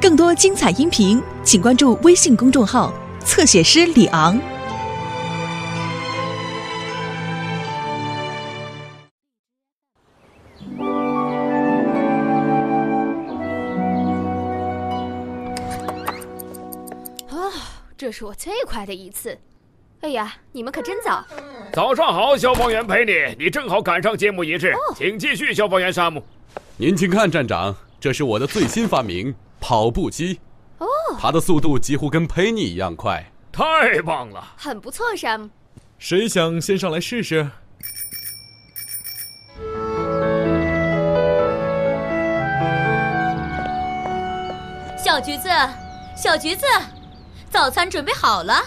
更多精彩音频，请关注微信公众号“侧写师李昂”。啊，这是我最快的一次。哎呀，你们可真早！早上好，消防员陪你，你正好赶上节目仪式，请继续，消防员沙姆。您请看，站长，这是我的最新发明——跑步机。哦，它的速度几乎跟佩妮一样快。太棒了，很不错，山姆。谁想先上来试试？小橘子，小橘子，早餐准备好了。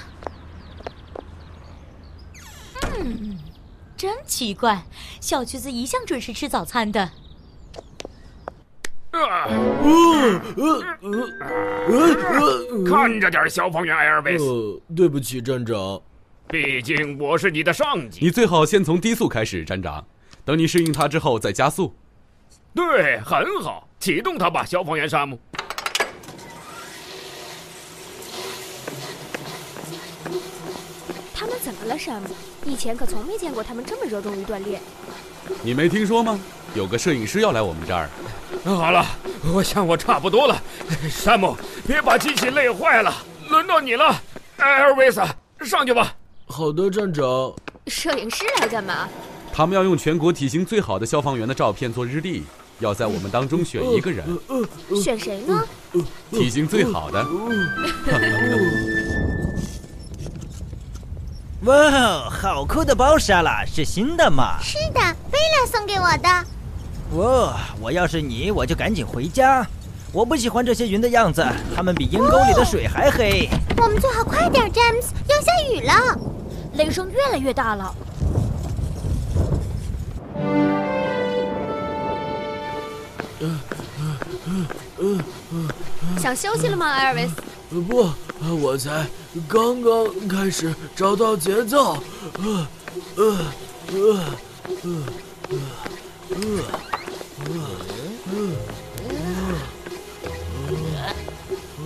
嗯，真奇怪，小橘子一向准时吃早餐的。看着点，消防员艾尔维斯。对不起，站长。毕竟我是你的上级。你最好先从低速开始，站长。等你适应它之后再加速。对，很好，启动它吧，消防员沙姆。他以前可从没见过他们这么热衷于锻炼。你没听说吗？有个摄影师要来我们这儿。好了，我想我差不多了。山姆，别把机器累坏了。轮到你了，艾尔维斯，上去吧。好的，站长。摄影师来干嘛？他们要用全国体型最好的消防员的照片做日历，要在我们当中选一个人。选谁呢？体型最好的。哇，好酷的包沙拉，是新的吗？是的，贝拉送给我的。哇，我要是你，我就赶紧回家。我不喜欢这些云的样子，它们比阴沟里的水还黑。我们最好快点，詹姆斯，要下雨了，雷声越来越大了。想休息了吗，艾尔维斯？不，我才刚刚开始找到节奏。呃，呃，呃，呃，呃，呃，呃，呃，呃，呃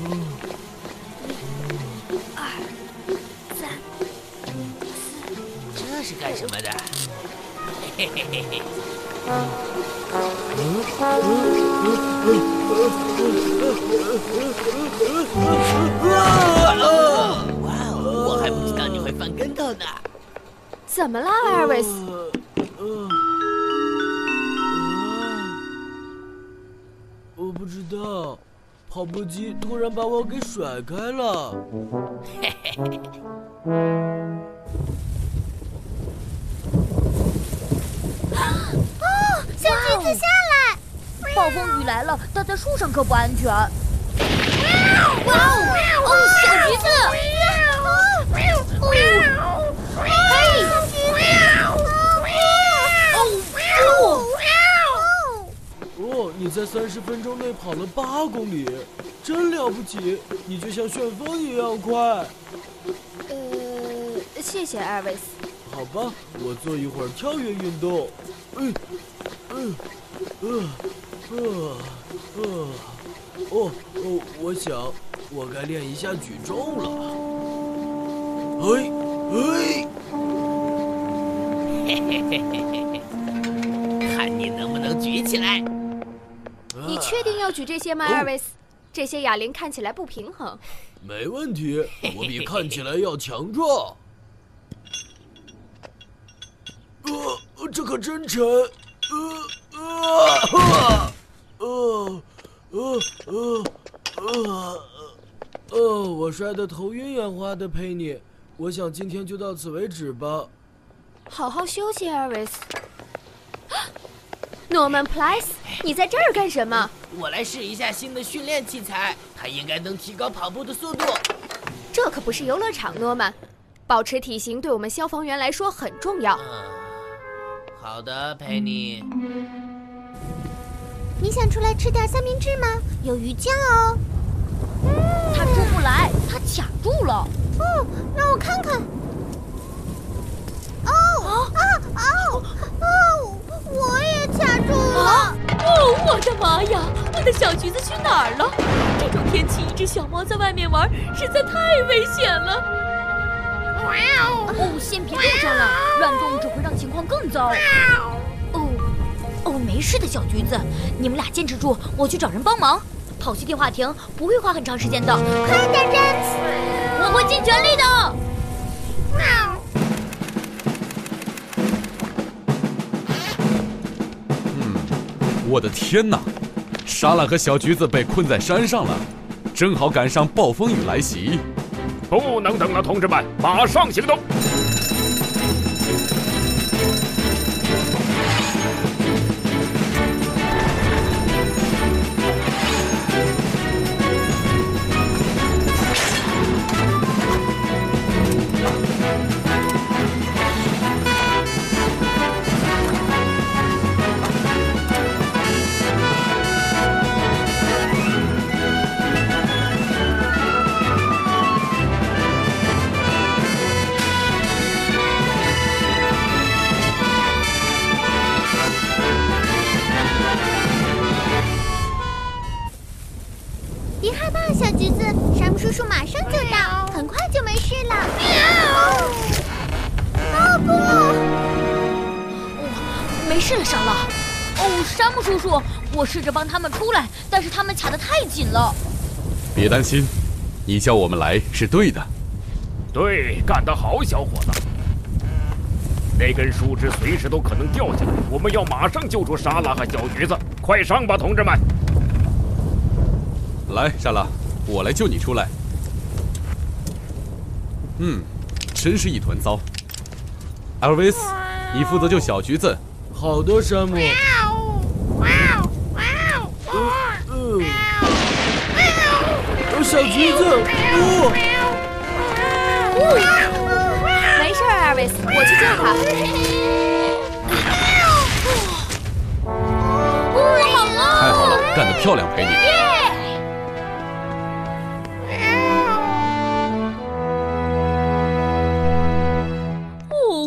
二三四，这是干什么的？嘿嘿嘿嘿。怎么了，艾尔维斯？我不知道，跑步机突然把我给甩开了。嘿嘿嘿。哦，小橘子下来！暴风雨来了，待在树上可不安全。哇哦！小橘子！嘿，小橘子！哦，你在三十分钟内跑了八公里，真了不起！你就像旋风一样快。呃，谢谢艾维斯。好吧，我做一会儿跳跃运动。嗯，嗯，嗯。呃，呃，哦哦，我想我该练一下举重了。哎哎，嘿嘿嘿嘿嘿嘿，看你能不能举起来。你确定要举这些吗，艾尔维斯？这些哑铃看起来不平衡。没问题，我比看起来要强壮。呃，这可真沉。呃呃。呃，呃，呃，呃，呃，我摔得头晕眼花的，佩妮。我想今天就到此为止吧。好好休息，艾瑞斯。Norman Price，你在这儿干什么？我来试一下新的训练器材，它应该能提高跑步的速度。这可不是游乐场，诺曼。保持体型对我们消防员来说很重要。嗯，好的，佩妮。你想出来吃点三明治吗？有鱼酱哦。他出不来，他卡住了。哦，让我看看。哦啊啊哦！我也卡住了。哦，我的妈呀！我的小橘子去哪儿了？这种天气，一只小猫在外面玩实在太危险了。哦，先别动山了，乱动只会让情况更糟。哦，哦，没事的小橘子，你们俩坚持住，我去找人帮忙。跑去电话亭不会花很长时间的。快点，詹姆斯！我会尽全力的。我的天哪！莎拉和小橘子被困在山上了，正好赶上暴风雨来袭。不能等了，同志们，马上行动！事了，莎拉。哦，山姆叔叔，我试着帮他们出来，但是他们卡得太紧了。别担心，你叫我们来是对的。对，干得好，小伙子。那根树枝随时都可能掉下来，我们要马上救出莎拉和小橘子。快上吧，同志们！来，莎拉，我来救你出来。嗯，真是一团糟。艾尔维斯，你负责救小橘子。好的，山姆。小橘子，哦，没事，艾维斯，我去救他。哦，好了。太好了，干得漂亮，佩妮。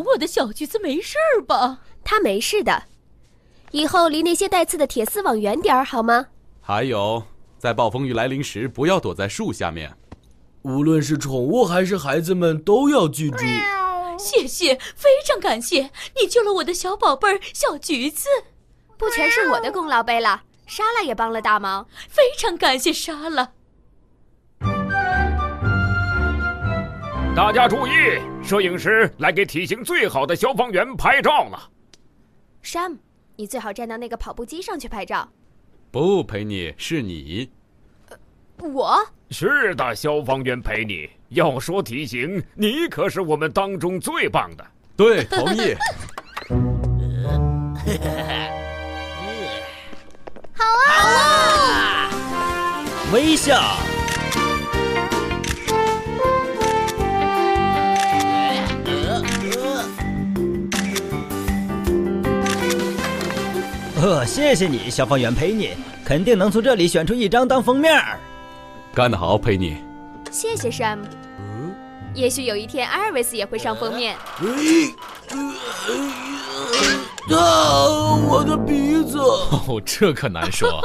我的小橘子没事吧？他没事的。以后离那些带刺的铁丝网远点儿，好吗？还有，在暴风雨来临时，不要躲在树下面。无论是宠物还是孩子们，都要记住。谢谢，非常感谢，你救了我的小宝贝儿小橘子。不全是我的功劳贝拉，莎拉也帮了大忙。非常感谢莎拉。大家注意，摄影师来给体型最好的消防员拍照呢。山姆，你最好站到那个跑步机上去拍照。不，陪你是你。我是的，消防员陪你。要说体型，你可是我们当中最棒的。对，同意。好啊！好啊！微笑。呃，谢谢你，消防员陪你，肯定能从这里选出一张当封面。干得好，陪你。谢谢山姆。嗯，也许有一天阿尔维斯也会上封面。啊，我的鼻子！哦，这可难说。